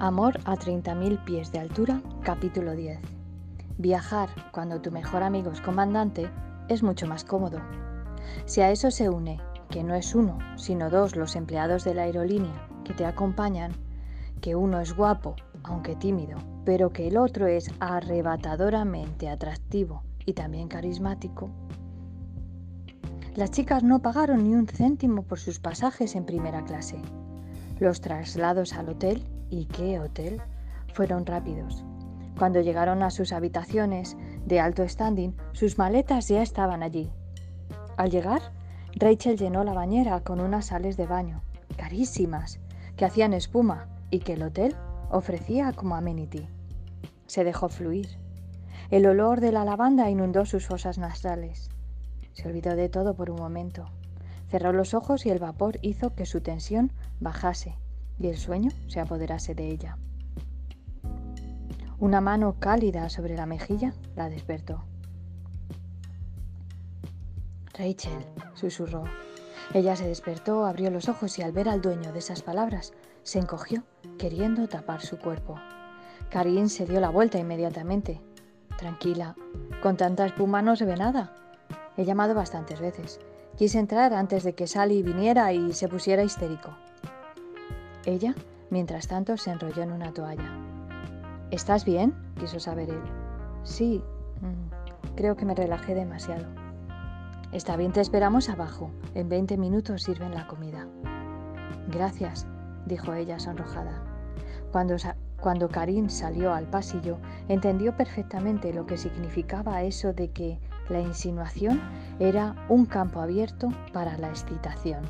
Amor a 30.000 pies de altura, capítulo 10. Viajar cuando tu mejor amigo es comandante es mucho más cómodo. Si a eso se une que no es uno, sino dos los empleados de la aerolínea que te acompañan, que uno es guapo, aunque tímido, pero que el otro es arrebatadoramente atractivo y también carismático, las chicas no pagaron ni un céntimo por sus pasajes en primera clase. Los traslados al hotel ¿Y qué hotel? Fueron rápidos. Cuando llegaron a sus habitaciones de alto standing, sus maletas ya estaban allí. Al llegar, Rachel llenó la bañera con unas sales de baño, carísimas, que hacían espuma y que el hotel ofrecía como amenity. Se dejó fluir. El olor de la lavanda inundó sus fosas nasales. Se olvidó de todo por un momento. Cerró los ojos y el vapor hizo que su tensión bajase y el sueño se apoderase de ella. Una mano cálida sobre la mejilla la despertó. Rachel, susurró. Ella se despertó, abrió los ojos y al ver al dueño de esas palabras, se encogió, queriendo tapar su cuerpo. Karin se dio la vuelta inmediatamente. Tranquila, con tanta espuma no se ve nada. He llamado bastantes veces. Quise entrar antes de que Sally viniera y se pusiera histérico. Ella, mientras tanto, se enrolló en una toalla. ¿Estás bien? quiso saber él. Sí, mm, creo que me relajé demasiado. Está bien, te esperamos abajo. En 20 minutos sirven la comida. Gracias, dijo ella sonrojada. Cuando, cuando Karim salió al pasillo, entendió perfectamente lo que significaba eso de que la insinuación era un campo abierto para la excitación.